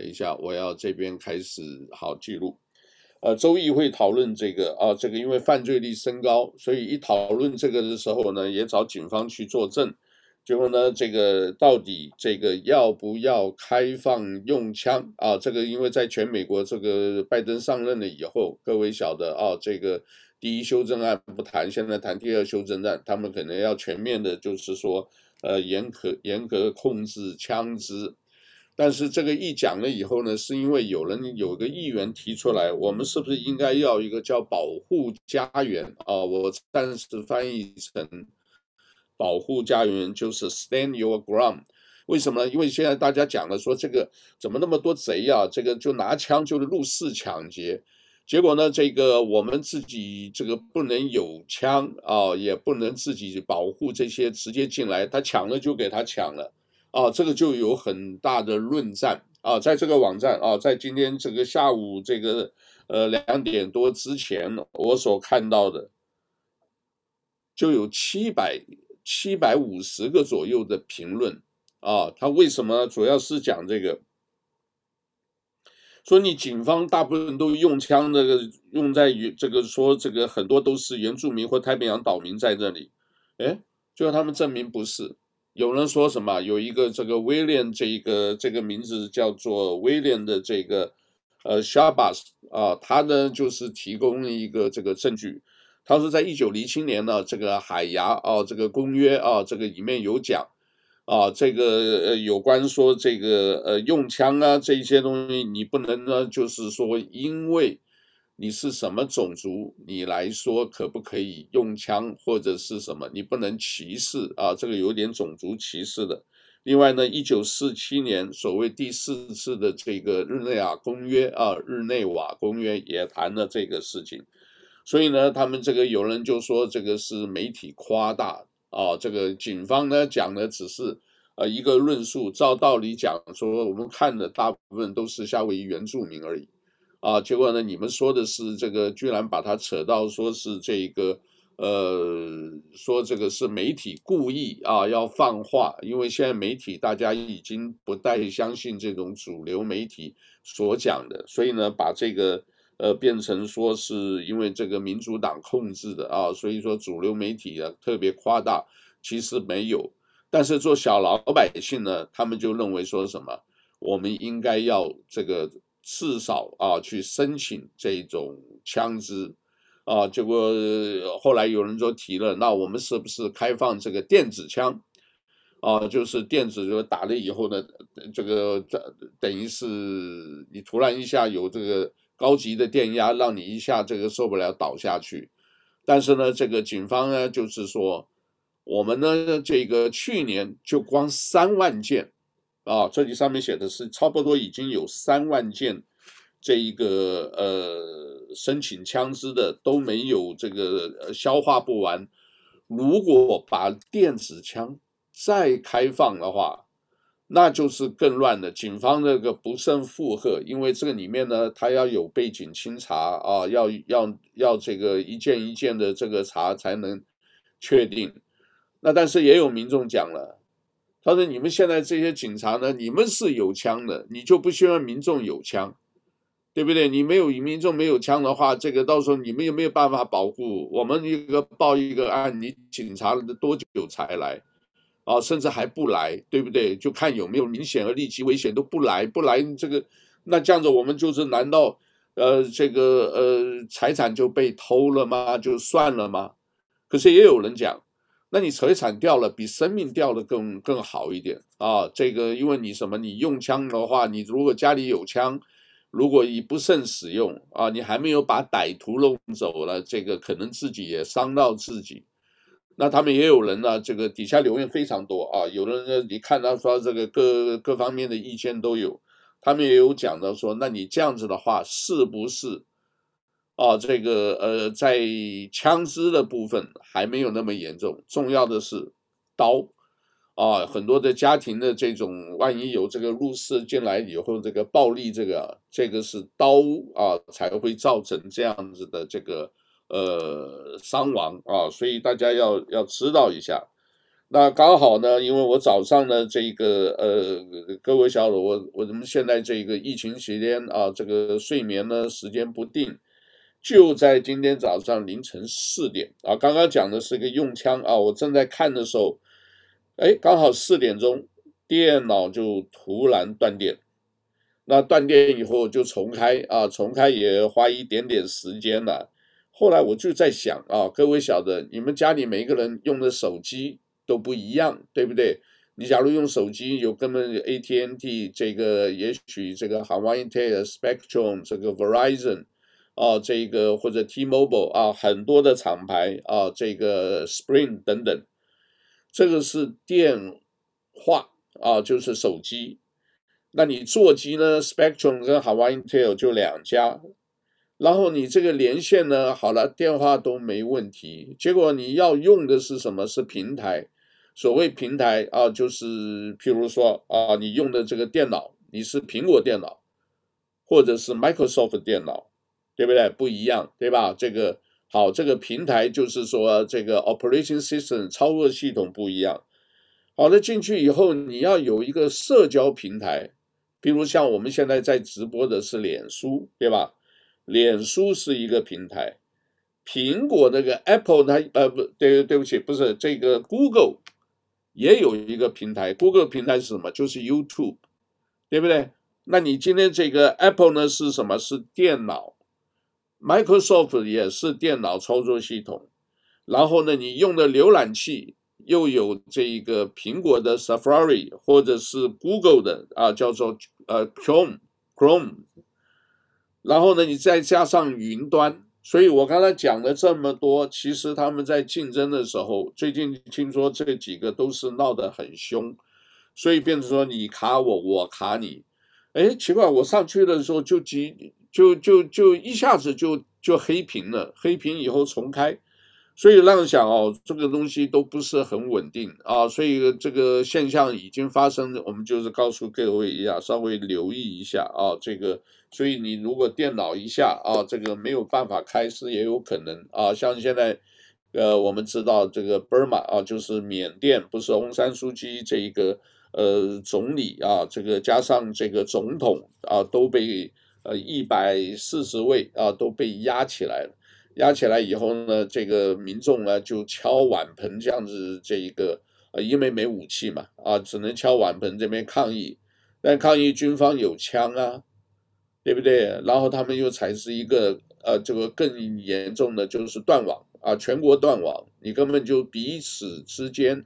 等一下，我要这边开始好记录。呃，周议会讨论这个啊，这个因为犯罪率升高，所以一讨论这个的时候呢，也找警方去作证。结果呢，这个到底这个要不要开放用枪啊？这个因为在全美国，这个拜登上任了以后，各位晓得啊，这个第一修正案不谈，现在谈第二修正案，他们可能要全面的，就是说，呃，严格严格控制枪支。但是这个一讲了以后呢，是因为有人有个议员提出来，我们是不是应该要一个叫保护家园啊？我暂时翻译成保护家园就是 stand your ground。为什么呢？因为现在大家讲了说这个怎么那么多贼啊？这个就拿枪就是入室抢劫，结果呢，这个我们自己这个不能有枪啊，也不能自己保护这些直接进来，他抢了就给他抢了。啊，这个就有很大的论战啊，在这个网站啊，在今天这个下午这个呃两点多之前，我所看到的就有七百七百五十个左右的评论啊。他为什么主要是讲这个？说你警方大部分都用枪，这个用在于这个说这个很多都是原住民或太平洋岛民在这里，哎，就让他们证明不是。有人说什么？有一个这个威廉，这一个这个名字叫做威廉的这个呃，Shabas 啊，他呢就是提供了一个这个证据。他说，在一九零七年呢，这个海牙啊这个公约啊，这个里面有讲啊，这个呃有关说这个呃用枪啊这一些东西，你不能呢就是说因为。你是什么种族？你来说可不可以用枪或者是什么？你不能歧视啊，这个有点种族歧视的。另外呢，一九四七年所谓第四次的这个日内瓦公约啊，日内瓦公约也谈了这个事情。所以呢，他们这个有人就说这个是媒体夸大啊，这个警方呢讲的只是呃一个论述，照道理讲说我们看的大部分都是夏威夷原住民而已。啊，结果呢？你们说的是这个，居然把它扯到说是这个，呃，说这个是媒体故意啊要放话，因为现在媒体大家已经不太相信这种主流媒体所讲的，所以呢，把这个呃变成说是因为这个民主党控制的啊，所以说主流媒体啊特别夸大，其实没有。但是做小老百姓呢，他们就认为说什么，我们应该要这个。至少啊，去申请这种枪支啊，结果后来有人就提了，那我们是不是开放这个电子枪啊？就是电子就打了以后呢，这个这等于是你突然一下有这个高级的电压，让你一下这个受不了倒下去。但是呢，这个警方呢，就是说我们呢，这个去年就光三万件。啊，这里上面写的是差不多已经有三万件，这一个呃申请枪支的都没有这个消化不完。如果把电子枪再开放的话，那就是更乱的。警方这个不胜负荷，因为这个里面呢，他要有背景清查啊，要要要这个一件一件的这个查才能确定。那但是也有民众讲了。他说：“你们现在这些警察呢，你们是有枪的，你就不希望民众有枪，对不对？你没有民众没有枪的话，这个到时候你们有没有办法保护？我们一个报一个案，你警察多久才来？啊，甚至还不来，对不对？就看有没有明显和立即危险都不来，不来这个，那这样子我们就是难道呃这个呃财产就被偷了吗？就算了吗？可是也有人讲。”那你财产掉了，比生命掉的更更好一点啊！这个，因为你什么？你用枪的话，你如果家里有枪，如果你不慎使用啊，你还没有把歹徒弄走了，这个可能自己也伤到自己。那他们也有人呢，这个底下留言非常多啊，有的人呢，你看到说这个各各方面的意见都有，他们也有讲到说，那你这样子的话，是不是？啊，这个呃，在枪支的部分还没有那么严重，重要的是刀啊，很多的家庭的这种，万一有这个入室进来以后，这个暴力，这个这个是刀啊，才会造成这样子的这个呃伤亡啊，所以大家要要知道一下。那刚好呢，因为我早上呢，这个呃，各位小伙，我我们现在这个疫情期间啊，这个睡眠呢时间不定，就在今天早上凌晨四点啊，刚刚讲的是个用枪啊，我正在看的时候，哎，刚好四点钟，电脑就突然断电，那断电以后就重开啊，重开也花一点点时间了。后来我就在想啊，各位晓得，你们家里每一个人用的手机。都不一样，对不对？你假如用手机有根本 AT&T 这个，也许这个 Hawaiian Tel、Spectrum 这个 Verizon 啊，这个或者 T-Mobile 啊，很多的厂牌啊，这个 Spring 等等，这个是电话啊，就是手机。那你座机呢？Spectrum 跟 Hawaiian Tel 就两家。然后你这个连线呢，好了，电话都没问题。结果你要用的是什么？是平台。所谓平台啊，就是譬如说啊，你用的这个电脑，你是苹果电脑，或者是 Microsoft 电脑，对不对？不一样，对吧？这个好，这个平台就是说这个 Operation System 操作系统不一样。好的，进去以后你要有一个社交平台，比如像我们现在在直播的是脸书，对吧？脸书是一个平台，苹果那个 Apple 它呃不对，对不起，不是这个 Google。也有一个平台，Google 平台是什么？就是 YouTube，对不对？那你今天这个 Apple 呢是什么？是电脑，Microsoft 也是电脑操作系统。然后呢，你用的浏览器又有这一个苹果的 Safari 或者是 Google 的啊，叫做呃 Chrome Chrome。然后呢，你再加上云端。所以我刚才讲了这么多，其实他们在竞争的时候，最近听说这几个都是闹得很凶，所以变成说你卡我，我卡你。哎，奇怪，我上去的时候就急，就就就一下子就就黑屏了，黑屏以后重开。所以让人想哦，这个东西都不是很稳定啊，所以这个现象已经发生，我们就是告诉各位一下，稍微留意一下啊，这个，所以你如果电脑一下啊，这个没有办法开是也有可能啊，像现在，呃，我们知道这个 Burma 啊，就是缅甸，不是翁山书记这一个呃总理啊，这个加上这个总统啊，都被呃一百四十位啊都被压起来了。压起来以后呢，这个民众呢就敲碗盆这样子，这一个呃，因为没武器嘛，啊，只能敲碗盆这边抗议，但抗议军方有枪啊，对不对？然后他们又采取一个呃，这个更严重的就是断网啊，全国断网，你根本就彼此之间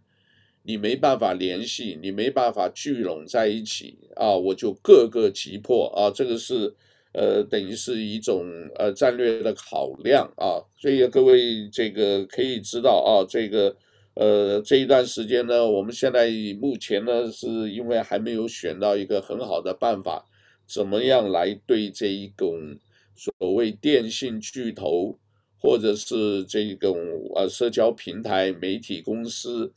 你没办法联系，你没办法聚拢在一起啊，我就各个击破啊，这个是。呃，等于是一种呃战略的考量啊，所以各位这个可以知道啊，这个呃这一段时间呢，我们现在目前呢是因为还没有选到一个很好的办法，怎么样来对这一种所谓电信巨头或者是这种呃社交平台媒体公司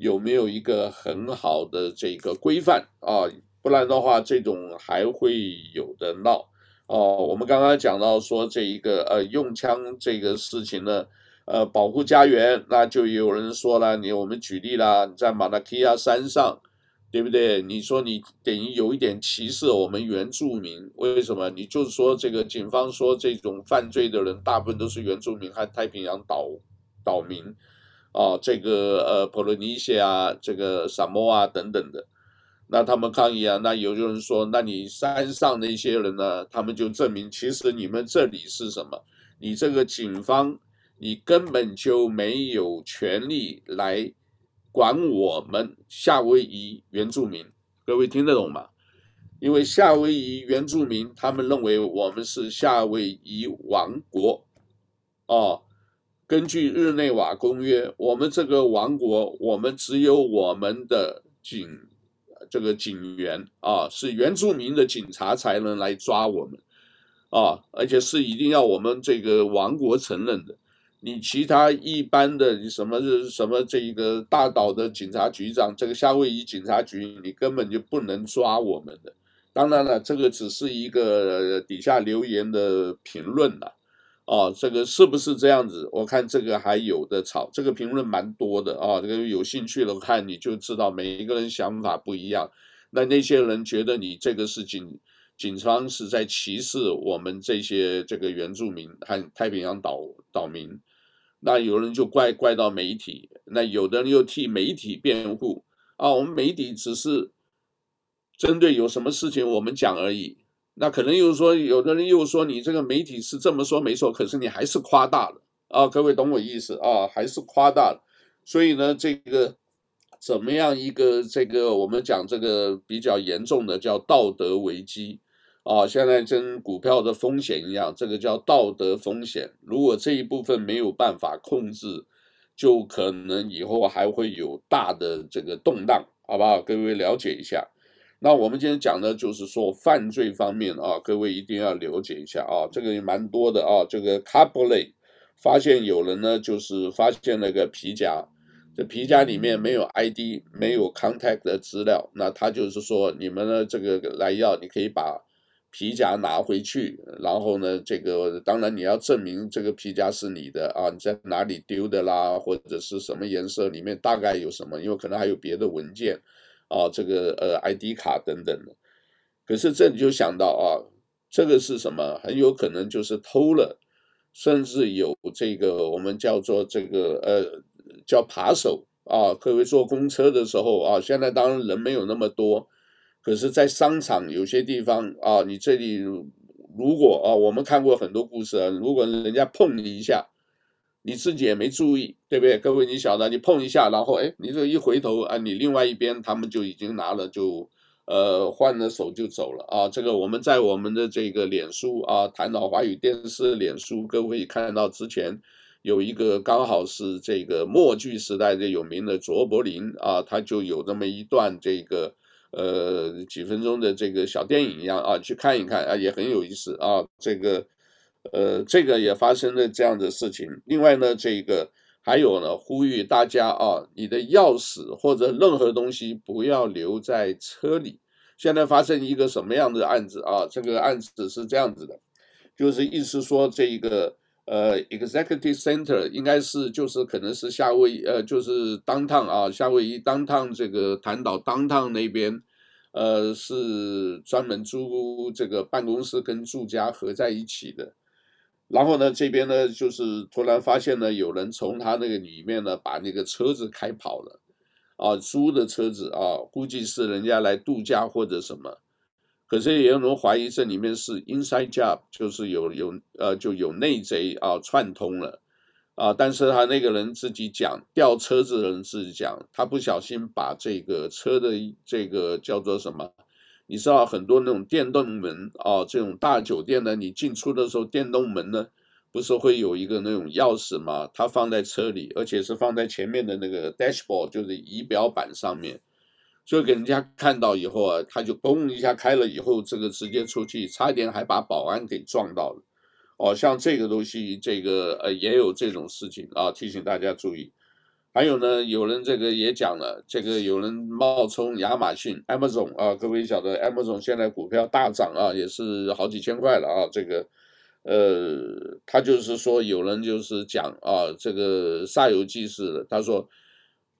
有没有一个很好的这个规范啊？不然的话，这种还会有的闹。哦，我们刚刚讲到说这一个呃用枪这个事情呢，呃保护家园，那就有人说了，你我们举例啦，在马那基亚山上，对不对？你说你等于有一点歧视我们原住民，为什么？你就是说这个警方说这种犯罪的人大部分都是原住民和太平洋岛岛民，啊，这个呃普罗尼西亚、这个萨摩啊等等的。那他们抗议啊，那有人说，那你山上那些人呢？他们就证明，其实你们这里是什么？你这个警方，你根本就没有权利来管我们夏威夷原住民。各位听得懂吗？因为夏威夷原住民，他们认为我们是夏威夷王国。哦，根据日内瓦公约，我们这个王国，我们只有我们的警。这个警员啊，是原住民的警察才能来抓我们，啊，而且是一定要我们这个王国承认的。你其他一般的你什么是什么这一个大岛的警察局长，这个夏威夷警察局，你根本就不能抓我们的。当然了，这个只是一个底下留言的评论了，哦，这个是不是这样子？我看这个还有的吵，这个评论蛮多的啊。这个有兴趣的看你就知道，每一个人想法不一样。那那些人觉得你这个是警警方是在歧视我们这些这个原住民和太平洋岛岛民，那有人就怪怪到媒体，那有的人又替媒体辩护啊。我们媒体只是针对有什么事情我们讲而已。那可能又说，有的人又说你这个媒体是这么说没错，可是你还是夸大了啊！各位懂我意思啊？还是夸大了。所以呢，这个怎么样一个这个我们讲这个比较严重的叫道德危机啊？现在跟股票的风险一样，这个叫道德风险。如果这一部分没有办法控制，就可能以后还会有大的这个动荡，好不好？各位了解一下。那我们今天讲的就是说犯罪方面啊，各位一定要了解一下啊，这个也蛮多的啊。这个 Capole 发现有人呢，就是发现那个皮夹，这皮夹里面没有 ID，没有 contact 的资料，那他就是说你们呢这个来要，你可以把皮夹拿回去，然后呢这个当然你要证明这个皮夹是你的啊，你在哪里丢的啦，或者是什么颜色，里面大概有什么，因为可能还有别的文件。啊，这个呃，ID 卡等等的，可是这你就想到啊，这个是什么？很有可能就是偷了，甚至有这个我们叫做这个呃叫扒手啊。各位坐公车的时候啊，现在当然人没有那么多，可是，在商场有些地方啊，你这里如果啊，我们看过很多故事啊，如果人家碰你一下。你自己也没注意，对不对？各位，你晓得，你碰一下，然后哎，你这一回头啊，你另外一边他们就已经拿了，就呃换了手就走了啊。这个我们在我们的这个脸书啊，谈到华语电视脸书，各位看到之前有一个刚好是这个默剧时代的有名的卓别林啊，他就有这么一段这个呃几分钟的这个小电影一样啊，去看一看啊，也很有意思啊，这个。呃，这个也发生了这样的事情。另外呢，这个还有呢，呼吁大家啊，你的钥匙或者任何东西不要留在车里。现在发生一个什么样的案子啊？这个案子是这样子的，就是意思说这一个呃，Executive Center 应该是就是可能是夏威夷呃，就是 Downtown 啊，夏威夷 Downtown 这个弹岛 Downtown 那边，呃，是专门租这个办公室跟住家合在一起的。然后呢，这边呢，就是突然发现呢，有人从他那个里面呢，把那个车子开跑了，啊，租的车子啊，估计是人家来度假或者什么。可是也有人怀疑这里面是 inside job，就是有有呃就有内贼啊串通了，啊，但是他那个人自己讲，调车子的人自己讲，他不小心把这个车的这个叫做什么？你知道很多那种电动门啊，这种大酒店呢，你进出的时候，电动门呢，不是会有一个那种钥匙吗？它放在车里，而且是放在前面的那个 dashboard，就是仪表板上面，所以给人家看到以后啊，他就嘣一下开了以后，这个直接出去，差一点还把保安给撞到了。哦，像这个东西，这个呃也有这种事情啊，提醒大家注意。还有呢，有人这个也讲了，这个有人冒充亚马逊 Amazon 啊，各位晓得 Amazon 现在股票大涨啊，也是好几千块了啊。这个，呃，他就是说有人就是讲啊，这个煞有介事的，他说，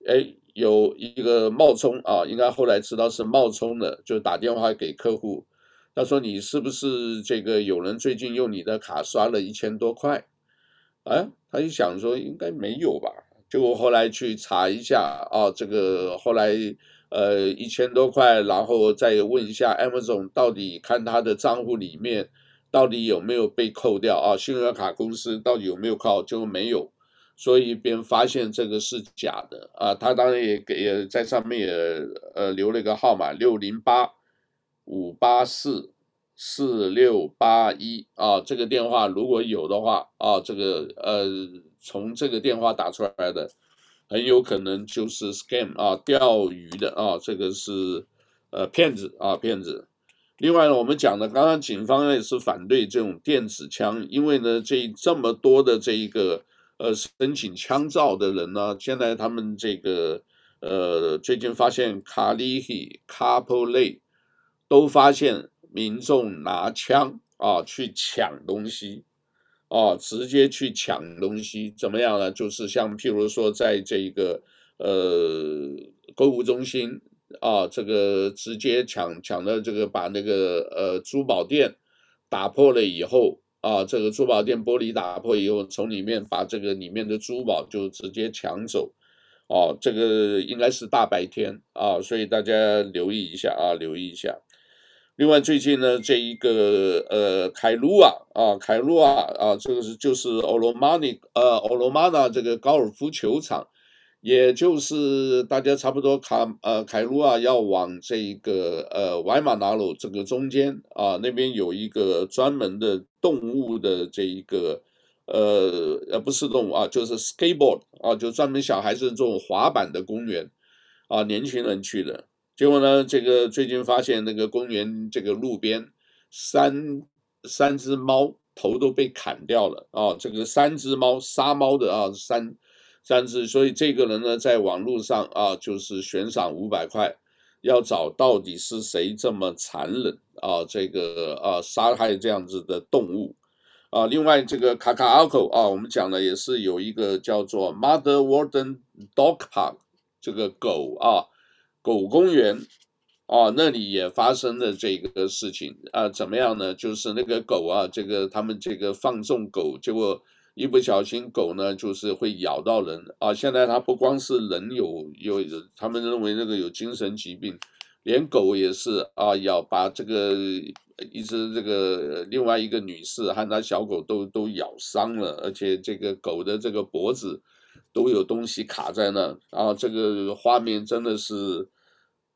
哎，有一个冒充啊，应该后来知道是冒充的，就打电话给客户，他说你是不是这个有人最近用你的卡刷了一千多块？哎，他一想说应该没有吧。结果后来去查一下啊，这个后来呃一千多块，然后再问一下 Amazon 到底看他的账户里面到底有没有被扣掉啊？信用卡公司到底有没有扣？就没有，所以便发现这个是假的啊。他当然也给也在上面也呃留了一个号码六零八五八四四六八一啊，这个电话如果有的话啊，这个呃。从这个电话打出来的，很有可能就是 scam 啊，钓鱼的啊，这个是呃骗子啊，骗子。另外呢，我们讲的刚刚警方也是反对这种电子枪，因为呢，这这么多的这一个呃申请枪照的人呢，现在他们这个呃最近发现卡里希、卡普雷都发现民众拿枪啊去抢东西。啊，直接去抢东西，怎么样呢？就是像譬如说，在这个呃购物中心啊，这个直接抢抢的这个把那个呃珠宝店打破了以后啊，这个珠宝店玻璃打破以后，从里面把这个里面的珠宝就直接抢走，哦、这个应该是大白天啊，所以大家留意一下啊，留意一下。另外，最近呢，这一个呃，凯鲁亚啊，凯鲁亚啊，这个是就是欧罗马尼呃，欧罗马纳这个高尔夫球场，也就是大家差不多卡呃，凯鲁亚要往这一个呃，歪马纳鲁这个中间啊，那边有一个专门的动物的这一个呃呃，不是动物啊，就是 skateboard 啊，就专门小孩子这种滑板的公园啊，年轻人去的。结果呢，这个最近发现那个公园这个路边三三只猫头都被砍掉了啊！这个三只猫杀猫的啊，三三只，所以这个人呢，在网络上啊，就是悬赏五百块，要找到底是谁这么残忍啊？这个啊，杀害这样子的动物啊！另外，这个卡卡阿口啊，我们讲的也是有一个叫做 Mother Warden Dog Park 这个狗啊。狗公园，啊，那里也发生了这个事情啊，怎么样呢？就是那个狗啊，这个他们这个放纵狗，结果一不小心狗呢，就是会咬到人啊。现在它不光是人有有，他们认为那个有精神疾病，连狗也是啊，咬把这个一只这个另外一个女士和她小狗都都咬伤了，而且这个狗的这个脖子。都有东西卡在那，啊，这个画面真的是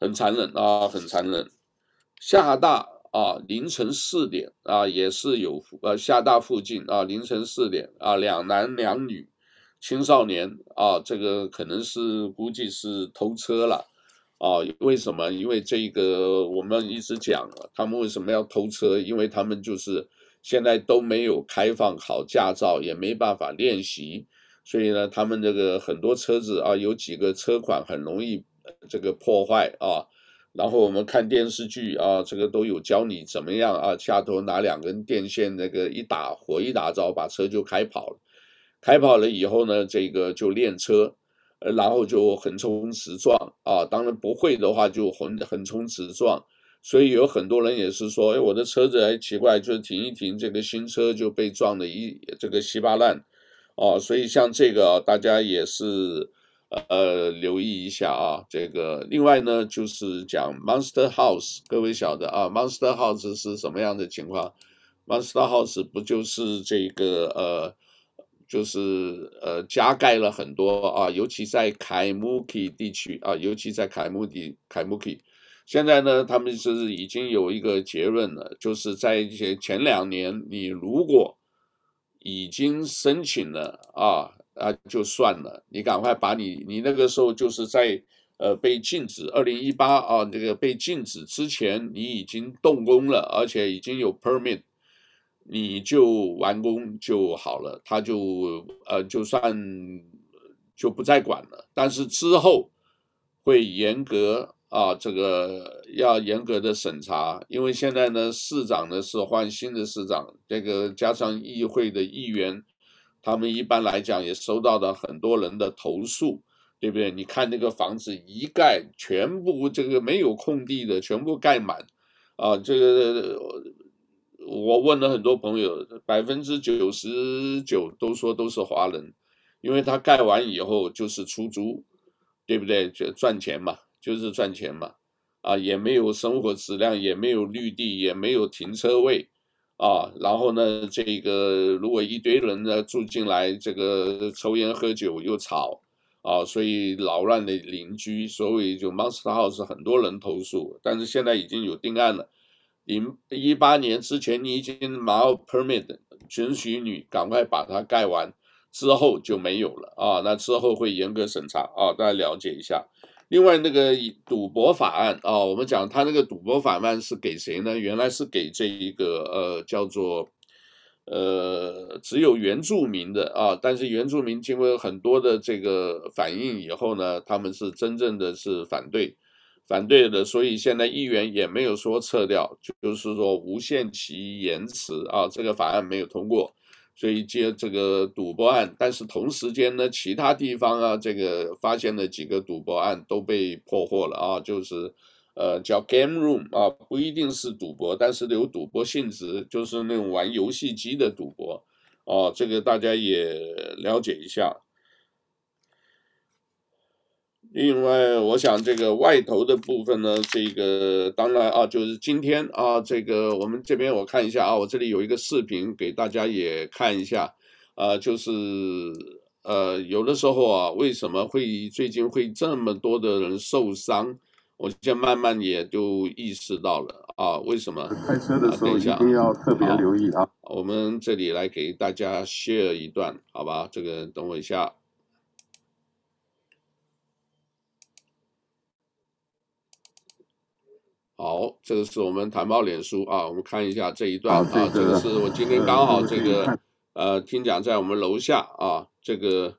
很残忍啊，很残忍。厦大啊，凌晨四点啊，也是有呃厦大附近啊，凌晨四点啊，两男两女青少年啊，这个可能是估计是偷车了啊。为什么？因为这个我们一直讲，他们为什么要偷车？因为他们就是现在都没有开放考驾照，也没办法练习。所以呢，他们这个很多车子啊，有几个车款很容易这个破坏啊。然后我们看电视剧啊，这个都有教你怎么样啊，下头拿两根电线那个一打火一打着，把车就开跑了。开跑了以后呢，这个就练车，然后就横冲直撞啊。当然不会的话就横横冲直撞。所以有很多人也是说，哎，我的车子还奇怪，就是停一停，这个新车就被撞得一这个稀巴烂。哦，所以像这个大家也是呃留意一下啊。这个另外呢，就是讲 Monster House，各位晓得啊，Monster House 是什么样的情况？Monster House 不就是这个呃，就是呃加盖了很多啊，尤其在凯穆基地区啊，尤其在凯穆地凯穆基，现在呢，他们是已经有一个结论了，就是在前前两年，你如果已经申请了啊啊，就算了，你赶快把你你那个时候就是在呃被禁止，二零一八啊这个被禁止之前，你已经动工了，而且已经有 permit，你就完工就好了，他就呃就算就不再管了，但是之后会严格。啊，这个要严格的审查，因为现在呢，市长呢是换新的市长，这个加上议会的议员，他们一般来讲也收到了很多人的投诉，对不对？你看那个房子一盖，全部这个没有空地的，全部盖满，啊，这个我问了很多朋友，百分之九十九都说都是华人，因为他盖完以后就是出租，对不对？就赚钱嘛。就是赚钱嘛，啊，也没有生活质量，也没有绿地，也没有停车位，啊，然后呢，这个如果一堆人呢住进来，这个抽烟喝酒又吵，啊，所以扰乱的邻居，所以就 Monster House 很多人投诉，但是现在已经有定案了，零一八年之前你已经拿 permit，准许你赶快把它盖完，之后就没有了，啊，那之后会严格审查，啊，大家了解一下。另外那个赌博法案啊，我们讲他那个赌博法案是给谁呢？原来是给这一个呃叫做呃只有原住民的啊，但是原住民经过很多的这个反应以后呢，他们是真正的是反对反对的，所以现在议员也没有说撤掉，就是说无限期延迟啊，这个法案没有通过。所以接这个赌博案，但是同时间呢，其他地方啊，这个发现了几个赌博案都被破获了啊，就是呃叫 game room 啊，不一定是赌博，但是有赌博性质，就是那种玩游戏机的赌博哦，这个大家也了解一下。另外，我想这个外头的部分呢，这个当然啊，就是今天啊，这个我们这边我看一下啊，我这里有一个视频给大家也看一下，啊，就是呃，有的时候啊，为什么会最近会这么多的人受伤？我现在慢慢也就意识到了啊，为什么？开车的时候一定要特别留意啊。我们这里来给大家 share 一段，好吧？这个等我一下。好，这个是我们谈报脸书啊，我们看一下这一段啊，啊，这个是我今天刚好这个呃听讲在我们楼下啊，这个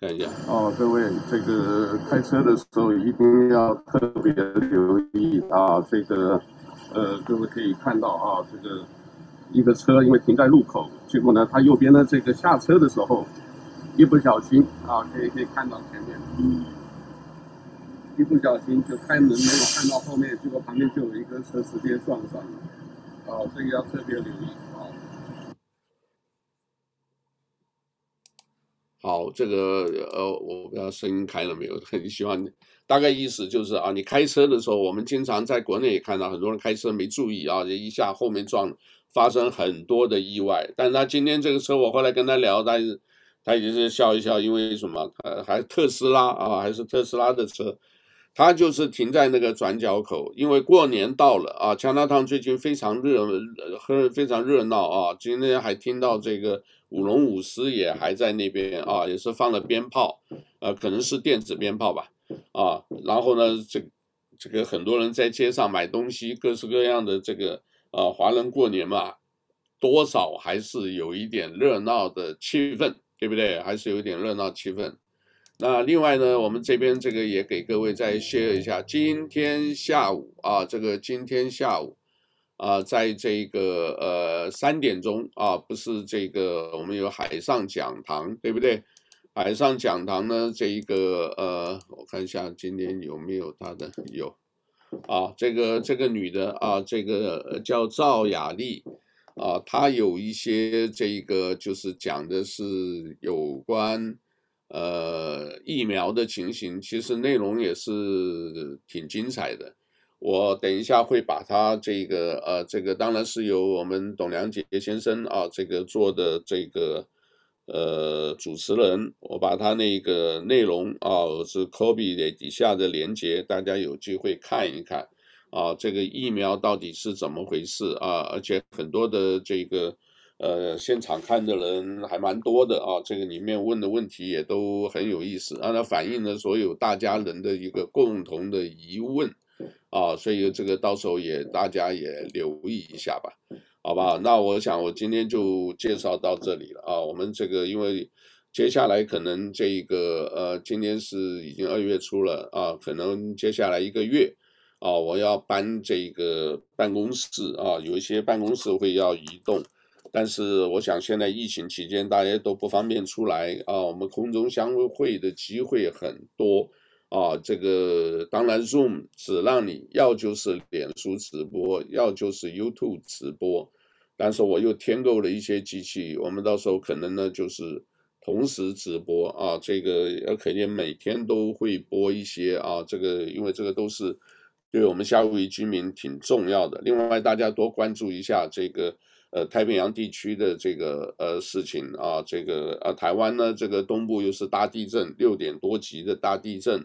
看一下。哦，各位，这个开车的时候一定要特别留意啊，这个呃各位可以看到啊，这个一个车因为停在路口，结果呢，他右边的这个下车的时候一不小心啊，可以可以看到前面。一不小心就开门没有看到后面，结果旁边就有一个车直接撞上了，啊，这个要特别留意啊。好，这个呃，我不知道声音开了没有，很希望大概意思就是啊，你开车的时候，我们经常在国内也看到很多人开车没注意啊，一下后面撞，发生很多的意外。但是他今天这个车，我后来跟他聊，他他也是笑一笑，因为什么？呃，还特斯拉啊，还是特斯拉的车。他就是停在那个转角口，因为过年到了啊加拿大最近非常热，很非常热闹啊。今天还听到这个舞龙舞狮也还在那边啊，也是放了鞭炮，呃，可能是电子鞭炮吧，啊，然后呢，这这个很多人在街上买东西，各式各样的这个啊，华人过年嘛，多少还是有一点热闹的气氛，对不对？还是有一点热闹气氛。那另外呢，我们这边这个也给各位再宣一下，今天下午啊，这个今天下午啊，在这个呃三点钟啊，不是这个我们有海上讲堂，对不对？海上讲堂呢，这一个呃，我看一下今天有没有他的有啊，这个这个女的啊，这个叫赵雅丽啊，她有一些这个就是讲的是有关。呃，疫苗的情形其实内容也是挺精彩的。我等一下会把它这个呃，这个当然是由我们董良杰先生啊，这个做的这个呃主持人，我把他那个内容啊是 copy 的底下的连接，大家有机会看一看啊，这个疫苗到底是怎么回事啊？而且很多的这个。呃，现场看的人还蛮多的啊，这个里面问的问题也都很有意思，让它反映了所有大家人的一个共同的疑问啊，所以这个到时候也大家也留意一下吧，好吧？那我想我今天就介绍到这里了啊，我们这个因为接下来可能这一个呃，今天是已经二月初了啊，可能接下来一个月啊，我要搬这个办公室啊，有一些办公室会要移动。但是我想，现在疫情期间大家都不方便出来啊，我们空中相会的机会很多啊。这个当然，Zoom 只让你要就是脸书直播，要就是 YouTube 直播。但是我又添购了一些机器，我们到时候可能呢就是同时直播啊。这个要肯定每天都会播一些啊。这个因为这个都是对我们夏威夷居民挺重要的。另外，大家多关注一下这个。呃，太平洋地区的这个呃事情啊，这个呃台湾呢，这个东部又是大地震，六点多级的大地震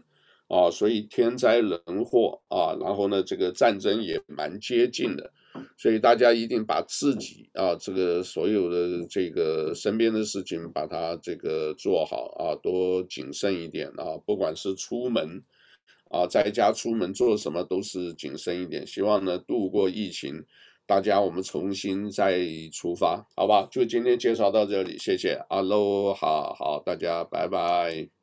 啊，所以天灾人祸啊，然后呢，这个战争也蛮接近的，所以大家一定把自己啊，这个所有的这个身边的事情，把它这个做好啊，多谨慎一点啊，不管是出门啊，在家出门做什么都是谨慎一点，希望呢度过疫情。大家，我们重新再出发，好吧？就今天介绍到这里，谢谢。哈喽，好好，大家拜拜。